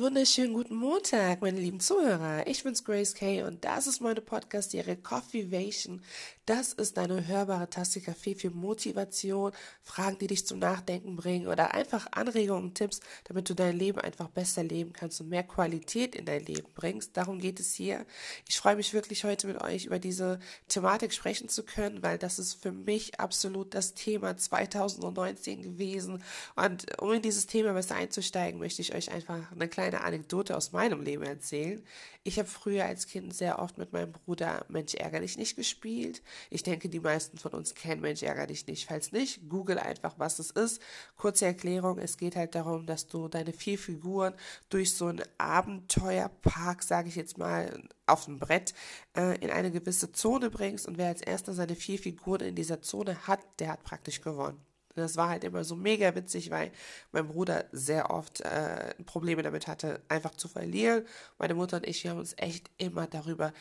Wunderschönen guten Montag, meine lieben Zuhörer. Ich bin's Grace Kay und das ist meine Podcast-Serie Coffeevation. Das ist deine hörbare Tasse Kaffee für Motivation, Fragen, die dich zum Nachdenken bringen oder einfach Anregungen und Tipps, damit du dein Leben einfach besser leben kannst und mehr Qualität in dein Leben bringst. Darum geht es hier. Ich freue mich wirklich heute mit euch über diese Thematik sprechen zu können, weil das ist für mich absolut das Thema 2019 gewesen. Und um in dieses Thema besser einzusteigen, möchte ich euch einfach eine kleine Anekdote aus meinem Leben erzählen. Ich habe früher als Kind sehr oft mit meinem Bruder Mensch ärger dich nicht gespielt. Ich denke, die meisten von uns kennen Mensch ärger dich nicht. Falls nicht, google einfach, was es ist. Kurze Erklärung, es geht halt darum, dass du deine vier Figuren durch so einen Abenteuerpark, sage ich jetzt mal, auf dem Brett äh, in eine gewisse Zone bringst und wer als erster seine vier Figuren in dieser Zone hat, der hat praktisch gewonnen. Das war halt immer so mega witzig, weil mein Bruder sehr oft äh, Probleme damit hatte, einfach zu verlieren. Meine Mutter und ich, wir haben uns echt immer darüber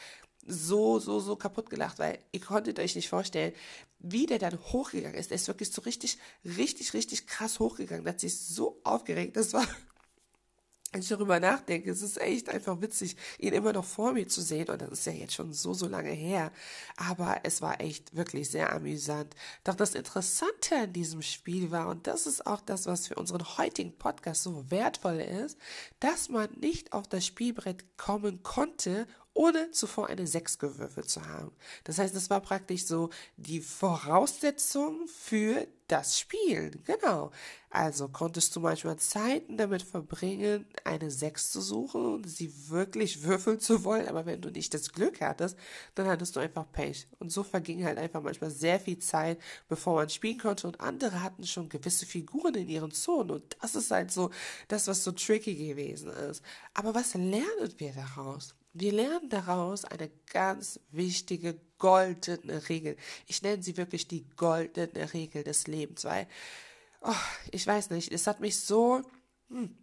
so, so, so kaputt gelacht, weil ihr konntet euch nicht vorstellen, wie der dann hochgegangen ist. Der ist wirklich so richtig, richtig, richtig krass hochgegangen. Der hat sich so aufgeregt. Das war wenn ich darüber nachdenke, es ist echt einfach witzig, ihn immer noch vor mir zu sehen. Und das ist ja jetzt schon so, so lange her. Aber es war echt wirklich sehr amüsant. Doch das Interessante an diesem Spiel war, und das ist auch das, was für unseren heutigen Podcast so wertvoll ist, dass man nicht auf das Spielbrett kommen konnte, ohne zuvor eine 6 gewürfelt zu haben. Das heißt, es war praktisch so die Voraussetzung für das Spielen. Genau. Also konntest du manchmal Zeiten damit verbringen, eine 6 zu suchen und sie wirklich würfeln zu wollen, aber wenn du nicht das Glück hattest, dann hattest du einfach Pech. Und so verging halt einfach manchmal sehr viel Zeit, bevor man spielen konnte und andere hatten schon gewisse Figuren in ihren Zonen und das ist halt so das, was so tricky gewesen ist. Aber was lernen wir daraus? Wir lernen daraus eine ganz wichtige goldene Regel. Ich nenne sie wirklich die goldene Regel des Lebens, weil, oh, ich weiß nicht, es hat mich so, hm,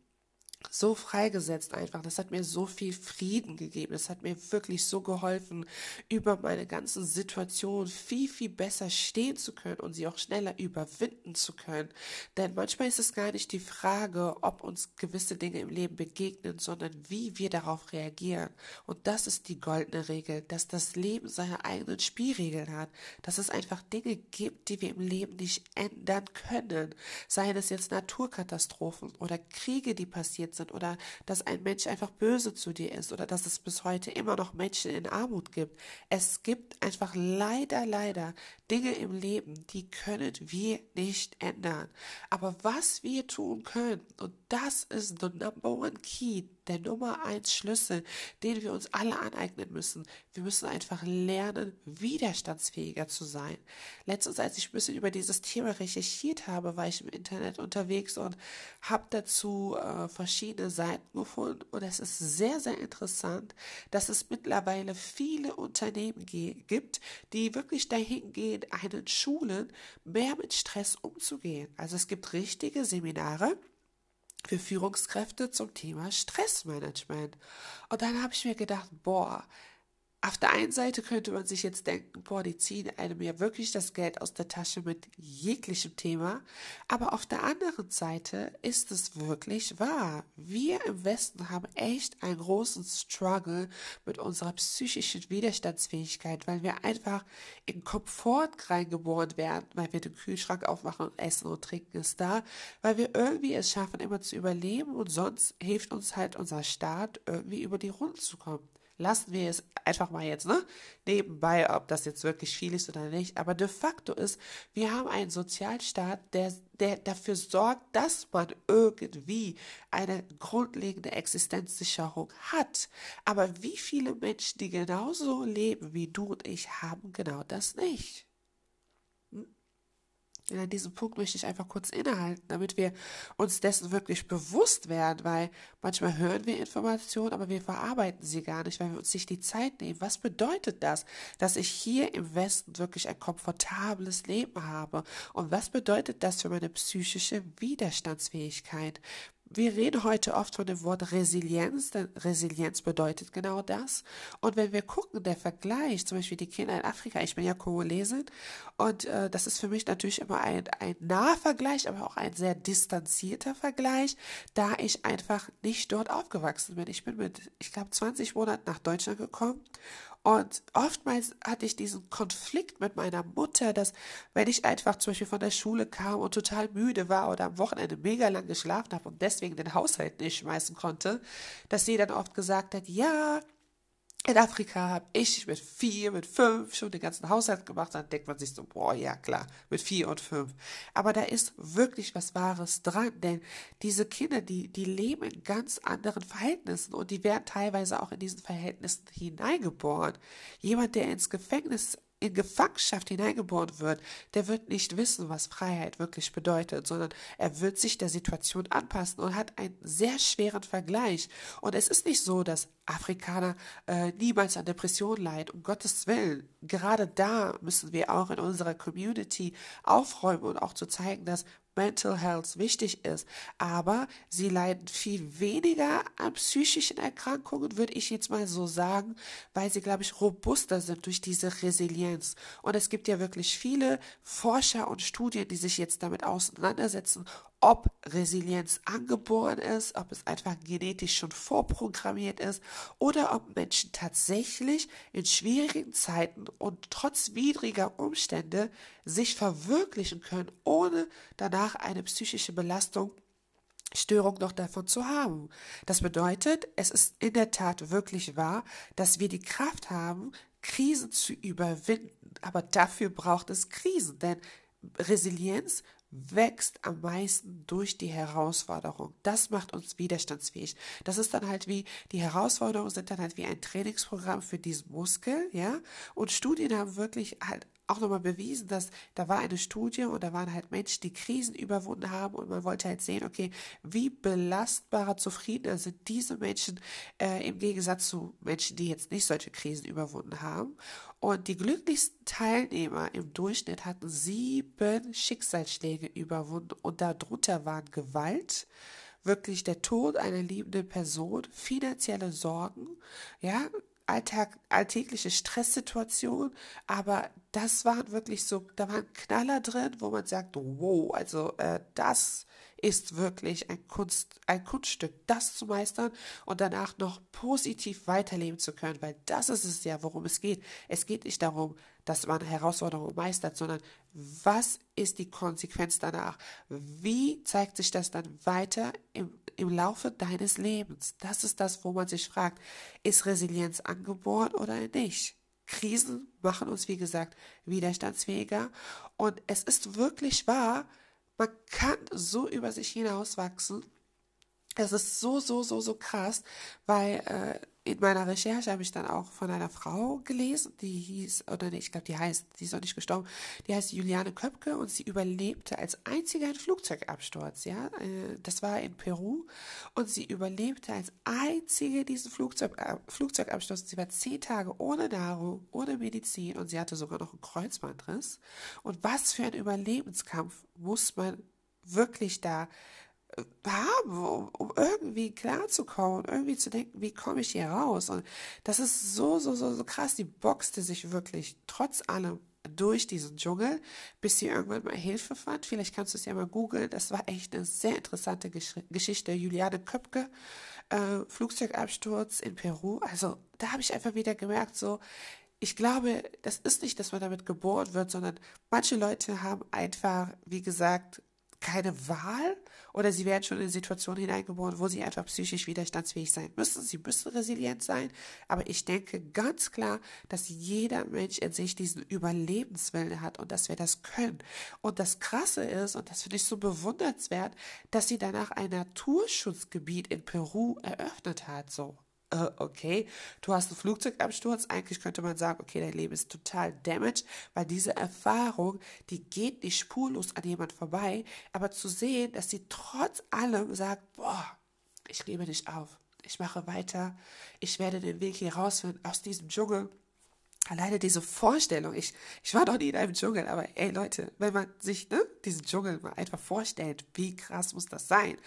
so freigesetzt einfach. Das hat mir so viel Frieden gegeben. Das hat mir wirklich so geholfen, über meine ganzen Situationen viel, viel besser stehen zu können und sie auch schneller überwinden zu können. Denn manchmal ist es gar nicht die Frage, ob uns gewisse Dinge im Leben begegnen, sondern wie wir darauf reagieren. Und das ist die goldene Regel, dass das Leben seine eigenen Spielregeln hat, dass es einfach Dinge gibt, die wir im Leben nicht ändern können. Seien es jetzt Naturkatastrophen oder Kriege, die passiert sind oder dass ein Mensch einfach böse zu dir ist oder dass es bis heute immer noch Menschen in Armut gibt. Es gibt einfach leider, leider Dinge im Leben, die können wir nicht ändern. Aber was wir tun können, und das ist the number one key, der Nummer eins Schlüssel, den wir uns alle aneignen müssen. Wir müssen einfach lernen, widerstandsfähiger zu sein. Letztens, als ich ein bisschen über dieses Thema recherchiert habe, war ich im Internet unterwegs und habe dazu äh, verschiedene Seiten gefunden. Und es ist sehr, sehr interessant, dass es mittlerweile viele Unternehmen gibt, die wirklich dahin gehen, einen Schulen mehr mit Stress umzugehen. Also es gibt richtige Seminare, für Führungskräfte zum Thema Stressmanagement. Und dann habe ich mir gedacht, boah, auf der einen Seite könnte man sich jetzt denken, boah, die ziehen einem ja wirklich das Geld aus der Tasche mit jeglichem Thema. Aber auf der anderen Seite ist es wirklich wahr. Wir im Westen haben echt einen großen Struggle mit unserer psychischen Widerstandsfähigkeit, weil wir einfach in Komfort reingeboren werden, weil wir den Kühlschrank aufmachen und essen und trinken ist da, weil wir irgendwie es schaffen, immer zu überleben und sonst hilft uns halt unser Staat irgendwie über die Runden zu kommen lassen wir es einfach mal jetzt, ne? Nebenbei, ob das jetzt wirklich viel ist oder nicht. Aber de facto ist, wir haben einen Sozialstaat, der, der dafür sorgt, dass man irgendwie eine grundlegende Existenzsicherung hat. Aber wie viele Menschen, die genauso leben wie du und ich, haben genau das nicht? Und an diesem Punkt möchte ich einfach kurz innehalten, damit wir uns dessen wirklich bewusst werden, weil manchmal hören wir Informationen, aber wir verarbeiten sie gar nicht, weil wir uns nicht die Zeit nehmen. Was bedeutet das, dass ich hier im Westen wirklich ein komfortables Leben habe? Und was bedeutet das für meine psychische Widerstandsfähigkeit? Wir reden heute oft von dem Wort Resilienz, denn Resilienz bedeutet genau das. Und wenn wir gucken, der Vergleich, zum Beispiel die Kinder in Afrika, ich bin ja Kongolesin und äh, das ist für mich natürlich immer ein, ein naher Vergleich, aber auch ein sehr distanzierter Vergleich, da ich einfach nicht dort aufgewachsen bin. Ich bin mit, ich glaube, 20 Monaten nach Deutschland gekommen und oftmals hatte ich diesen Konflikt mit meiner Mutter, dass wenn ich einfach zum Beispiel von der Schule kam und total müde war oder am Wochenende mega lang geschlafen habe und deswegen den Haushalt nicht schmeißen konnte, dass sie dann oft gesagt hat, ja, in Afrika habe ich mit vier, mit fünf schon den ganzen Haushalt gemacht. Dann denkt man sich so, boah, ja klar, mit vier und fünf. Aber da ist wirklich was Wahres dran, denn diese Kinder, die, die leben in ganz anderen Verhältnissen und die werden teilweise auch in diesen Verhältnissen hineingeboren. Jemand, der ins Gefängnis in Gefangenschaft hineingeboren wird, der wird nicht wissen, was Freiheit wirklich bedeutet, sondern er wird sich der Situation anpassen und hat einen sehr schweren Vergleich. Und es ist nicht so, dass Afrikaner äh, niemals an Depression leiden, um Gottes Willen. Gerade da müssen wir auch in unserer Community aufräumen und auch zu zeigen, dass Mental Health wichtig ist. Aber sie leiden viel weniger an psychischen Erkrankungen, würde ich jetzt mal so sagen, weil sie, glaube ich, robuster sind durch diese Resilienz. Und es gibt ja wirklich viele Forscher und Studien, die sich jetzt damit auseinandersetzen, ob Resilienz angeboren ist, ob es einfach genetisch schon vorprogrammiert ist oder ob Menschen tatsächlich in schwierigen Zeiten und trotz widriger Umstände sich verwirklichen können, ohne danach eine psychische Belastung Störung noch davon zu haben. Das bedeutet, es ist in der Tat wirklich wahr, dass wir die Kraft haben, Krisen zu überwinden. Aber dafür braucht es Krisen, denn Resilienz wächst am meisten durch die Herausforderung. Das macht uns widerstandsfähig. Das ist dann halt wie, die Herausforderungen sind dann halt wie ein Trainingsprogramm für diesen Muskel, ja. Und Studien haben wirklich halt auch nochmal bewiesen, dass da war eine Studie und da waren halt Menschen, die Krisen überwunden haben und man wollte halt sehen, okay, wie belastbarer, zufriedener sind diese Menschen äh, im Gegensatz zu Menschen, die jetzt nicht solche Krisen überwunden haben. Und die glücklichsten Teilnehmer im Durchschnitt hatten sieben Schicksalsschläge überwunden und darunter waren Gewalt, wirklich der Tod einer liebenden Person, finanzielle Sorgen, ja, Alltag, alltägliche Stresssituation, aber das waren wirklich so, da waren Knaller drin, wo man sagt, wow, also äh, das ist wirklich ein Kunst, ein Kunststück, das zu meistern und danach noch positiv weiterleben zu können, weil das ist es ja, worum es geht. Es geht nicht darum, dass man Herausforderungen meistert, sondern was ist die Konsequenz danach? Wie zeigt sich das dann weiter im, im Laufe deines Lebens? Das ist das, wo man sich fragt, ist Resilienz angeboren oder nicht? Krisen machen uns, wie gesagt, widerstandsfähiger. Und es ist wirklich wahr, man kann so über sich hinauswachsen. Es ist so, so, so, so krass, weil äh, in meiner Recherche habe ich dann auch von einer Frau gelesen, die hieß, oder nee, ich glaube, die heißt, die ist noch nicht gestorben, die heißt Juliane Köpke und sie überlebte als einzige einen Flugzeugabsturz, ja. Äh, das war in Peru und sie überlebte als einzige diesen Flugzeug, äh, Flugzeugabsturz. Sie war zehn Tage ohne Nahrung, ohne Medizin und sie hatte sogar noch einen Kreuzbandriss. Und was für ein Überlebenskampf muss man wirklich da haben, um, um irgendwie klarzukommen, irgendwie zu denken, wie komme ich hier raus? Und das ist so, so, so, so krass. Die boxte sich wirklich trotz allem durch diesen Dschungel, bis sie irgendwann mal Hilfe fand. Vielleicht kannst du es ja mal googeln. Das war echt eine sehr interessante Gesch Geschichte. Juliane Köpke, äh, Flugzeugabsturz in Peru. Also da habe ich einfach wieder gemerkt, so, ich glaube, das ist nicht, dass man damit geboren wird, sondern manche Leute haben einfach, wie gesagt, keine Wahl oder sie werden schon in Situationen hineingeboren, wo sie einfach psychisch widerstandsfähig sein müssen. Sie müssen resilient sein. Aber ich denke ganz klar, dass jeder Mensch in sich diesen Überlebenswillen hat und dass wir das können. Und das Krasse ist, und das finde ich so bewundernswert, dass sie danach ein Naturschutzgebiet in Peru eröffnet hat, so äh, okay, du hast einen Flugzeugabsturz, eigentlich könnte man sagen, okay, dein Leben ist total damaged, weil diese Erfahrung, die geht nicht spurlos an jemand vorbei, aber zu sehen, dass sie trotz allem sagt, boah, ich gebe nicht auf, ich mache weiter, ich werde den Weg hier rausfinden aus diesem Dschungel. Alleine diese Vorstellung, ich, ich war noch nie in einem Dschungel, aber ey Leute, wenn man sich ne, diesen Dschungel mal einfach vorstellt, wie krass muss das sein?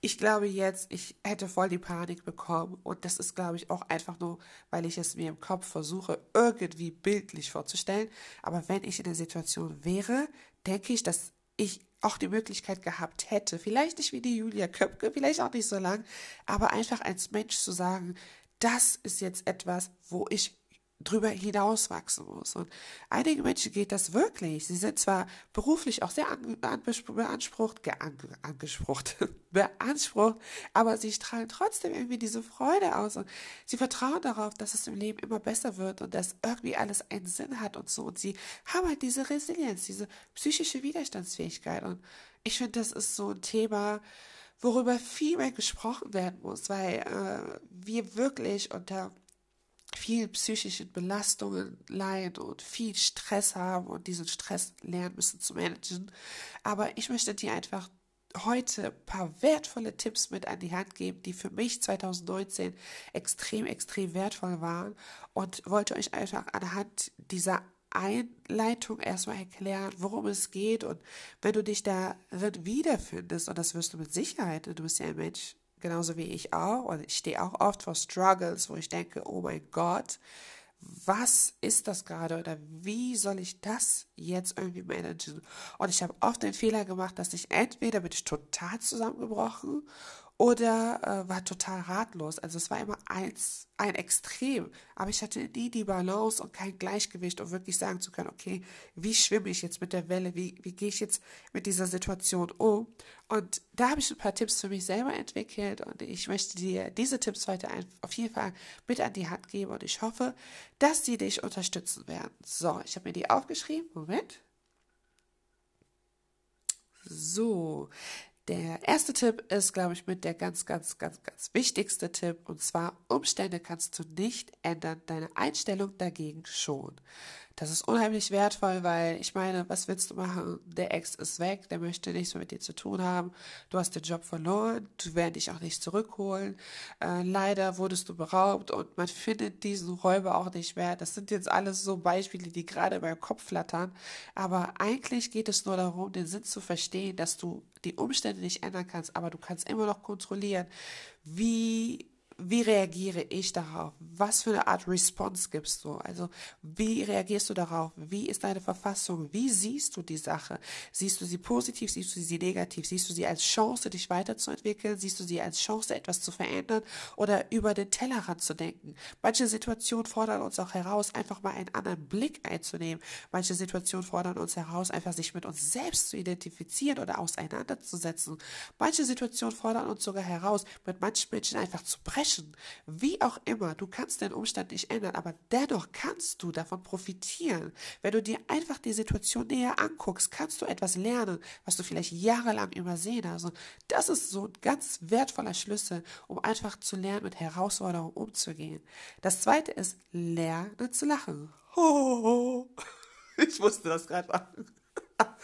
Ich glaube jetzt, ich hätte voll die Panik bekommen. Und das ist, glaube ich, auch einfach nur, weil ich es mir im Kopf versuche, irgendwie bildlich vorzustellen. Aber wenn ich in der Situation wäre, denke ich, dass ich auch die Möglichkeit gehabt hätte, vielleicht nicht wie die Julia Köpke, vielleicht auch nicht so lang, aber einfach als Mensch zu sagen, das ist jetzt etwas, wo ich drüber hinauswachsen muss. Und einigen Menschen geht das wirklich. Sie sind zwar beruflich auch sehr beansprucht, angesprocht, beansprucht, aber sie strahlen trotzdem irgendwie diese Freude aus und sie vertrauen darauf, dass es im Leben immer besser wird und dass irgendwie alles einen Sinn hat und so. Und sie haben halt diese Resilienz, diese psychische Widerstandsfähigkeit. Und ich finde, das ist so ein Thema, worüber viel mehr gesprochen werden muss, weil äh, wir wirklich unter viel psychischen Belastungen leiden und viel Stress haben und diesen Stress lernen müssen zu managen. Aber ich möchte dir einfach heute ein paar wertvolle Tipps mit an die Hand geben, die für mich 2019 extrem, extrem wertvoll waren und wollte euch einfach anhand dieser Einleitung erstmal erklären, worum es geht und wenn du dich darin wiederfindest, und das wirst du mit Sicherheit, du bist ja ein Mensch, genauso wie ich auch. Und ich stehe auch oft vor Struggles, wo ich denke, oh mein Gott, was ist das gerade oder wie soll ich das jetzt irgendwie managen? Und ich habe oft den Fehler gemacht, dass ich entweder bin ich total zusammengebrochen oder äh, war total ratlos. Also es war immer eins, ein Extrem, aber ich hatte nie die Balance und kein Gleichgewicht, um wirklich sagen zu können, okay, wie schwimme ich jetzt mit der Welle, wie, wie gehe ich jetzt mit dieser Situation um? Und da habe ich ein paar Tipps für mich selber entwickelt und ich möchte dir diese Tipps heute auf jeden Fall mit an die Hand geben und ich hoffe, dass sie dich unterstützen werden. So, ich habe mir die aufgeschrieben. Moment. So, der erste Tipp ist, glaube ich, mit der ganz, ganz, ganz, ganz wichtigste Tipp. Und zwar, Umstände kannst du nicht ändern, deine Einstellung dagegen schon. Das ist unheimlich wertvoll, weil ich meine, was willst du machen? Der Ex ist weg, der möchte nichts mehr mit dir zu tun haben. Du hast den Job verloren, du werden dich auch nicht zurückholen. Äh, leider wurdest du beraubt und man findet diesen Räuber auch nicht mehr. Das sind jetzt alles so Beispiele, die gerade in meinem Kopf flattern. Aber eigentlich geht es nur darum, den Sinn zu verstehen, dass du die Umstände nicht ändern kannst, aber du kannst immer noch kontrollieren, wie wie reagiere ich darauf? Was für eine Art Response gibst du? Also, wie reagierst du darauf? Wie ist deine Verfassung? Wie siehst du die Sache? Siehst du sie positiv? Siehst du sie negativ? Siehst du sie als Chance, dich weiterzuentwickeln? Siehst du sie als Chance, etwas zu verändern oder über den Tellerrand zu denken? Manche Situationen fordern uns auch heraus, einfach mal einen anderen Blick einzunehmen. Manche Situationen fordern uns heraus, einfach sich mit uns selbst zu identifizieren oder auseinanderzusetzen. Manche Situationen fordern uns sogar heraus, mit manchen Menschen einfach zu brechen Passion, wie auch immer, du kannst den Umstand nicht ändern, aber dennoch kannst du davon profitieren. Wenn du dir einfach die Situation näher anguckst, kannst du etwas lernen, was du vielleicht jahrelang übersehen hast. Und das ist so ein ganz wertvoller Schlüssel, um einfach zu lernen, mit Herausforderungen umzugehen. Das zweite ist, lerne zu lachen. Ich musste das gerade.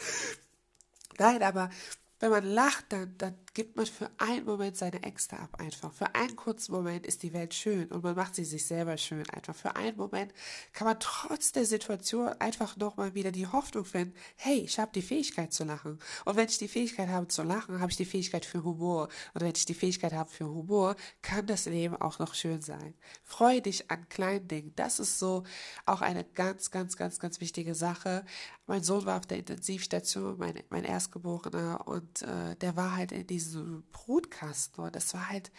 Nein, aber wenn man lacht, dann, dann gibt man für einen Moment seine Ängste ab einfach. Für einen kurzen Moment ist die Welt schön und man macht sie sich selber schön einfach. Für einen Moment kann man trotz der Situation einfach nochmal wieder die Hoffnung finden, hey, ich habe die Fähigkeit zu lachen. Und wenn ich die Fähigkeit habe zu lachen, habe ich die Fähigkeit für Humor. Und wenn ich die Fähigkeit habe für Humor, kann das Leben auch noch schön sein. Freue dich an kleinen Dingen. Das ist so auch eine ganz, ganz, ganz, ganz wichtige Sache. Mein Sohn war auf der Intensivstation, mein, mein Erstgeborener, und äh, der war halt in diesem diesem Brutkasten. Und war halt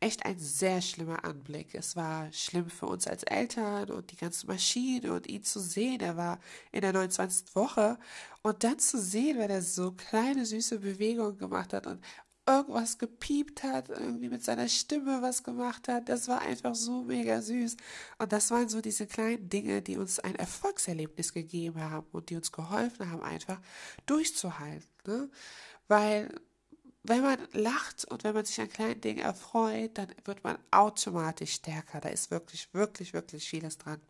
echt ein sehr schlimmer Anblick. Es war schlimm für uns als Eltern und die ganze Maschine und ihn zu sehen. Er war in der 29. Woche und dann zu sehen, wenn er so kleine süße Bewegungen gemacht hat und irgendwas gepiept hat, irgendwie mit seiner Stimme was gemacht hat. Das war einfach so mega süß. Und das waren so diese kleinen Dinge, die uns ein Erfolgserlebnis gegeben haben und die uns geholfen haben, einfach durchzuhalten. Ne? Weil wenn man lacht und wenn man sich an kleinen Dingen erfreut, dann wird man automatisch stärker. Da ist wirklich, wirklich, wirklich vieles dran.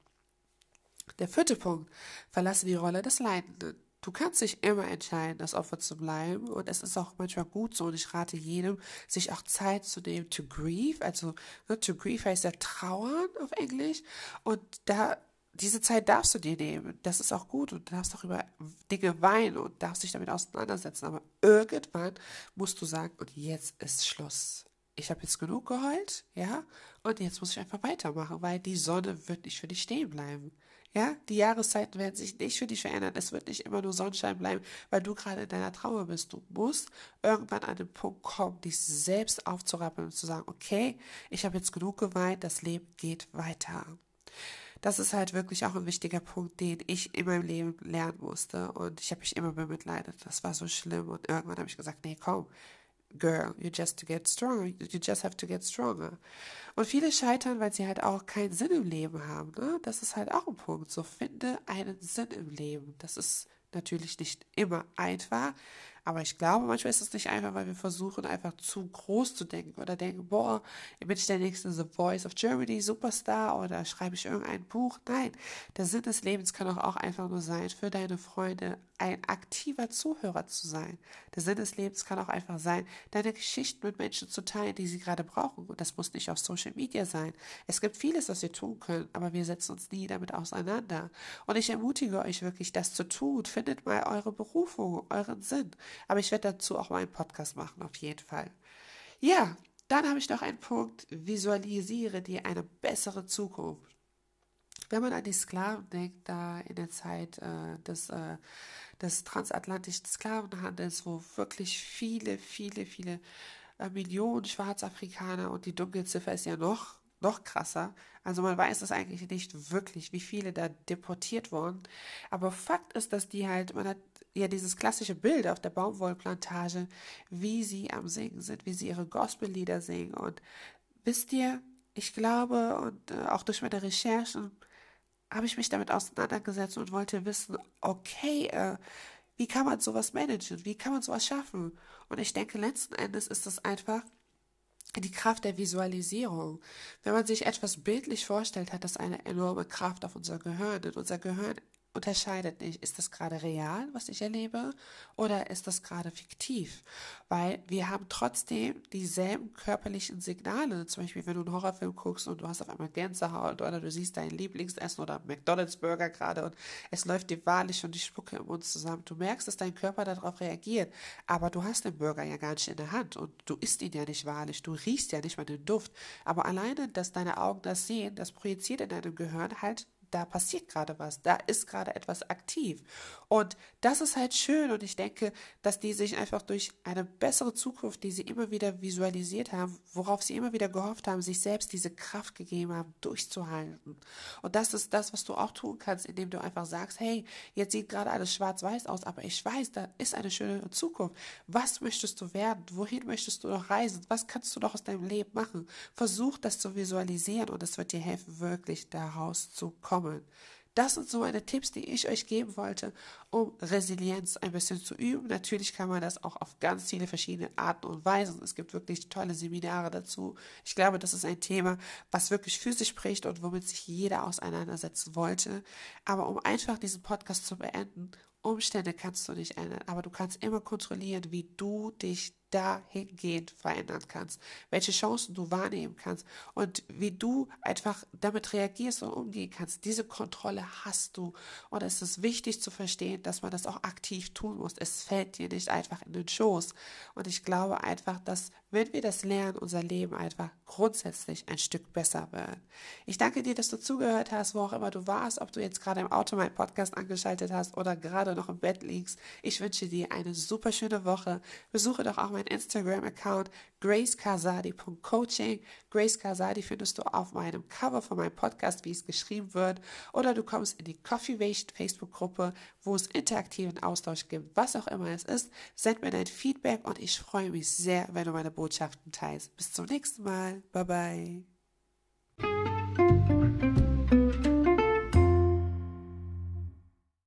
Der vierte Punkt, verlasse die Rolle des Leidenden. Du kannst dich immer entscheiden, das Opfer zu bleiben und es ist auch manchmal gut so und ich rate jedem, sich auch Zeit zu nehmen to grieve, also ne, to grieve heißt ja trauern auf Englisch und da diese Zeit darfst du dir nehmen. Das ist auch gut und du darfst auch über Dinge weinen und darfst dich damit auseinandersetzen. Aber irgendwann musst du sagen, und jetzt ist Schluss. Ich habe jetzt genug geheult, ja, und jetzt muss ich einfach weitermachen, weil die Sonne wird nicht für dich stehen bleiben. Ja, die Jahreszeiten werden sich nicht für dich verändern. Es wird nicht immer nur Sonnenschein bleiben, weil du gerade in deiner Trauer bist. Du musst irgendwann an den Punkt kommen, dich selbst aufzurappeln und zu sagen, okay, ich habe jetzt genug geweint, das Leben geht weiter. Das ist halt wirklich auch ein wichtiger Punkt, den ich in meinem Leben lernen musste. Und ich habe mich immer bemitleidet. Das war so schlimm. Und irgendwann habe ich gesagt, nee, komm, girl, you just to get stronger, you just have to get stronger. Und viele scheitern, weil sie halt auch keinen Sinn im Leben haben. Ne? Das ist halt auch ein Punkt. So finde einen Sinn im Leben. Das ist natürlich nicht immer einfach, aber ich glaube, manchmal ist es nicht einfach, weil wir versuchen, einfach zu groß zu denken oder denken, boah, bin ich der nächste The Voice of Germany Superstar oder schreibe ich irgendein Buch? Nein, der Sinn des Lebens kann auch einfach nur sein, für deine Freunde ein aktiver Zuhörer zu sein. Der Sinn des Lebens kann auch einfach sein, deine Geschichten mit Menschen zu teilen, die sie gerade brauchen. Und das muss nicht auf Social Media sein. Es gibt vieles, was wir tun können, aber wir setzen uns nie damit auseinander. Und ich ermutige euch wirklich, das zu tun. Findet mal eure Berufung, euren Sinn. Aber ich werde dazu auch mal einen Podcast machen, auf jeden Fall. Ja, dann habe ich noch einen Punkt, visualisiere dir eine bessere Zukunft. Wenn man an die Sklaven denkt, da in der Zeit äh, des, äh, des transatlantischen Sklavenhandels, wo wirklich viele, viele, viele äh, Millionen Schwarzafrikaner und die Dunkelziffer ist ja noch, noch krasser. Also man weiß es eigentlich nicht wirklich, wie viele da deportiert wurden. Aber Fakt ist, dass die halt, man hat ja dieses klassische Bild auf der Baumwollplantage, wie sie am Singen sind, wie sie ihre Gospellieder singen. Und wisst ihr, ich glaube, und äh, auch durch meine Recherchen habe ich mich damit auseinandergesetzt und wollte wissen, okay, äh, wie kann man sowas managen? Wie kann man sowas schaffen? Und ich denke, letzten Endes ist das einfach die Kraft der Visualisierung. Wenn man sich etwas bildlich vorstellt, hat das eine enorme Kraft auf unser Gehirn. Denn unser Gehirn unterscheidet nicht, ist das gerade real, was ich erlebe, oder ist das gerade fiktiv? Weil wir haben trotzdem dieselben körperlichen Signale. Zum Beispiel, wenn du einen Horrorfilm guckst und du hast auf einmal Gänsehaut oder du siehst dein Lieblingsessen oder McDonalds Burger gerade und es läuft dir wahrlich schon die Spucke im Mund zusammen. Du merkst, dass dein Körper darauf reagiert, aber du hast den Burger ja gar nicht in der Hand und du isst ihn ja nicht wahrlich, du riechst ja nicht mal den Duft. Aber alleine, dass deine Augen das sehen, das projiziert in deinem Gehirn halt da passiert gerade was, da ist gerade etwas aktiv. Und das ist halt schön und ich denke, dass die sich einfach durch eine bessere Zukunft, die sie immer wieder visualisiert haben, worauf sie immer wieder gehofft haben, sich selbst diese Kraft gegeben haben, durchzuhalten. Und das ist das, was du auch tun kannst, indem du einfach sagst, hey, jetzt sieht gerade alles schwarz-weiß aus, aber ich weiß, da ist eine schöne Zukunft. Was möchtest du werden? Wohin möchtest du noch reisen? Was kannst du noch aus deinem Leben machen? Versuch das zu visualisieren und es wird dir helfen, wirklich daraus zu kommen. Das sind so meine Tipps, die ich euch geben wollte, um Resilienz ein bisschen zu üben. Natürlich kann man das auch auf ganz viele verschiedene Arten und Weisen. Es gibt wirklich tolle Seminare dazu. Ich glaube, das ist ein Thema, was wirklich für sich spricht und womit sich jeder auseinandersetzen wollte. Aber um einfach diesen Podcast zu beenden, Umstände kannst du nicht ändern, aber du kannst immer kontrollieren, wie du dich dahingehend verändern kannst, welche Chancen du wahrnehmen kannst und wie du einfach damit reagierst und umgehen kannst. Diese Kontrolle hast du und es ist wichtig zu verstehen, dass man das auch aktiv tun muss. Es fällt dir nicht einfach in den Schoß und ich glaube einfach, dass wenn wir das lernen, unser Leben einfach grundsätzlich ein Stück besser wird. Ich danke dir, dass du zugehört hast, wo auch immer du warst, ob du jetzt gerade im Auto meinen Podcast angeschaltet hast oder gerade noch im Bett liegst. Ich wünsche dir eine super schöne Woche. Besuche doch auch mein meinen Instagram-Account gracekazadi.coaching. Grace Kazadi findest du auf meinem Cover von meinem Podcast, wie es geschrieben wird. Oder du kommst in die Coffee Waste Facebook-Gruppe, wo es interaktiven Austausch gibt, was auch immer es ist. Send mir dein Feedback und ich freue mich sehr, wenn du meine Botschaften teilst. Bis zum nächsten Mal. Bye bye.